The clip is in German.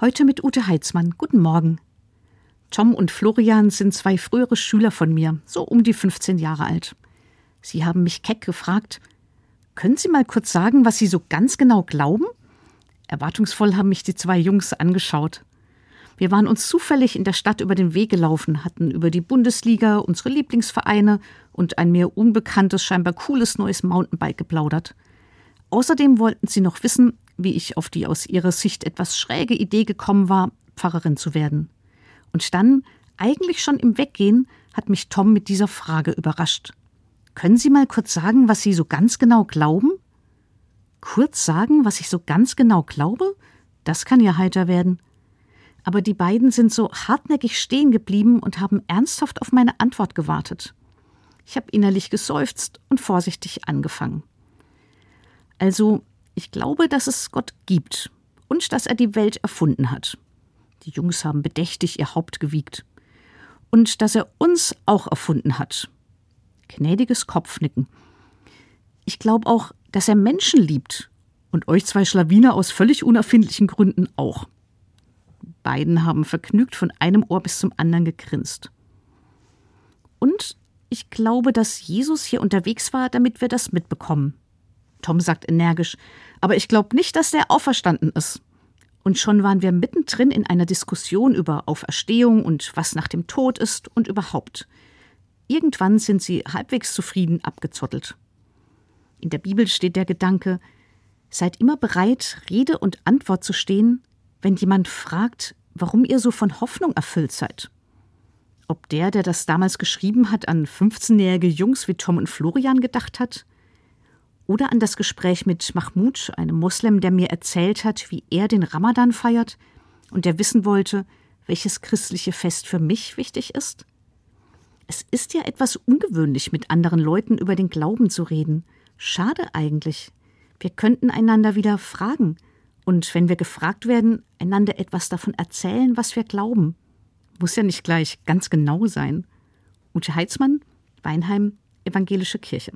Heute mit Ute Heitzmann. Guten Morgen. Tom und Florian sind zwei frühere Schüler von mir, so um die 15 Jahre alt. Sie haben mich keck gefragt, können Sie mal kurz sagen, was Sie so ganz genau glauben? Erwartungsvoll haben mich die zwei Jungs angeschaut. Wir waren uns zufällig in der Stadt über den Weg gelaufen, hatten über die Bundesliga, unsere Lieblingsvereine und ein mir unbekanntes, scheinbar cooles neues Mountainbike geplaudert. Außerdem wollten sie noch wissen, wie ich auf die aus ihrer Sicht etwas schräge Idee gekommen war, Pfarrerin zu werden. Und dann, eigentlich schon im Weggehen, hat mich Tom mit dieser Frage überrascht. Können Sie mal kurz sagen, was Sie so ganz genau glauben? Kurz sagen, was ich so ganz genau glaube? Das kann ja heiter werden. Aber die beiden sind so hartnäckig stehen geblieben und haben ernsthaft auf meine Antwort gewartet. Ich habe innerlich geseufzt und vorsichtig angefangen. Also, ich glaube, dass es Gott gibt und dass er die Welt erfunden hat. Die Jungs haben bedächtig ihr Haupt gewiegt. Und dass er uns auch erfunden hat. Gnädiges Kopfnicken. Ich glaube auch, dass er Menschen liebt. Und euch zwei Schlawiner aus völlig unerfindlichen Gründen auch. Beiden haben vergnügt von einem Ohr bis zum anderen gegrinst. Und ich glaube, dass Jesus hier unterwegs war, damit wir das mitbekommen. Tom sagt energisch, aber ich glaube nicht, dass der auferstanden ist. Und schon waren wir mittendrin in einer Diskussion über Auferstehung und was nach dem Tod ist und überhaupt. Irgendwann sind sie halbwegs zufrieden abgezottelt. In der Bibel steht der Gedanke, seid immer bereit, Rede und Antwort zu stehen, wenn jemand fragt, warum ihr so von Hoffnung erfüllt seid. Ob der, der das damals geschrieben hat, an 15-jährige Jungs wie Tom und Florian gedacht hat, oder an das Gespräch mit Mahmoud, einem Moslem, der mir erzählt hat, wie er den Ramadan feiert und der wissen wollte, welches christliche Fest für mich wichtig ist? Es ist ja etwas ungewöhnlich, mit anderen Leuten über den Glauben zu reden. Schade eigentlich. Wir könnten einander wieder fragen und wenn wir gefragt werden, einander etwas davon erzählen, was wir glauben. Muss ja nicht gleich ganz genau sein. Ute Heitzmann, Weinheim, Evangelische Kirche.